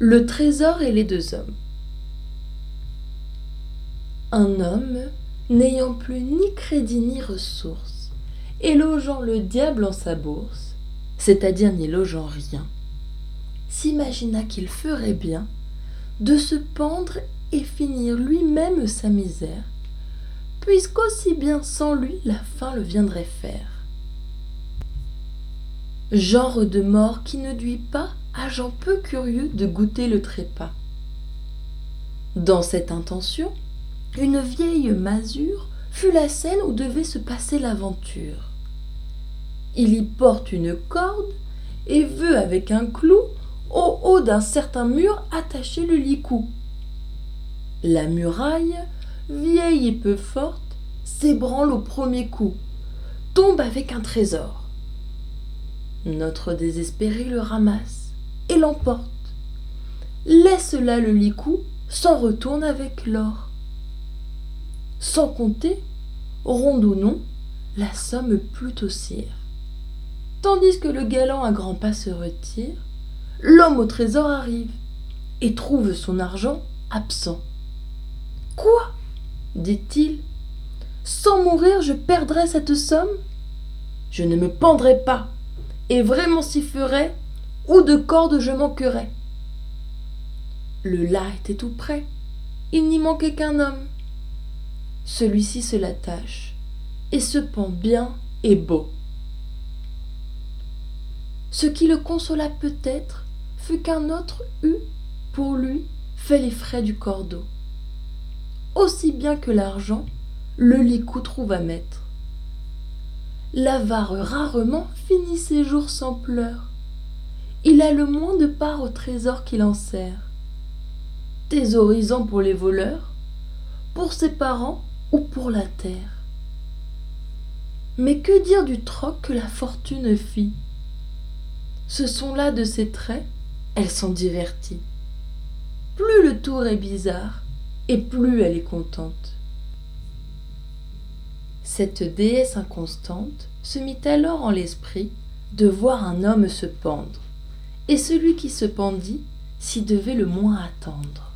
Le trésor et les deux hommes. Un homme, n'ayant plus ni crédit ni ressources, et logeant le diable en sa bourse, c'est-à-dire n'y logeant rien, s'imagina qu'il ferait bien de se pendre et finir lui-même sa misère, puisqu'aussi bien sans lui la fin le viendrait faire. Genre de mort qui ne duit pas à gens peu curieux de goûter le trépas. Dans cette intention, une vieille masure fut la scène où devait se passer l'aventure. Il y porte une corde et veut avec un clou au haut d'un certain mur attacher le licou. La muraille, vieille et peu forte, s'ébranle au premier coup, tombe avec un trésor. Notre désespéré le ramasse l'emporte. Laisse là le licou, s'en retourne avec l'or. Sans compter, ronde ou non, la somme plutôt cire. Tandis que le galant à grands pas se retire, l'homme au trésor arrive et trouve son argent absent. Quoi? dit-il. Sans mourir, je perdrais cette somme? Je ne me pendrai pas, et vraiment s'y ferait, ou de corde je manquerais. Le las était tout prêt, il n'y manquait qu'un homme. Celui-ci se l'attache, et se pend bien et beau. Ce qui le consola peut-être fut qu'un autre eût, pour lui, fait les frais du cordeau. Aussi bien que l'argent, le licou trouva maître. L'avare rarement finit ses jours sans pleurs. Il a le moins de part au trésor qu'il en sert. Thésaurisant pour les voleurs, pour ses parents ou pour la terre. Mais que dire du troc que la fortune fit? Ce sont là de ses traits, elle s'en divertit. Plus le tour est bizarre, et plus elle est contente. Cette déesse inconstante se mit alors en l'esprit de voir un homme se pendre, et celui qui se pendit s'y devait le moins attendre.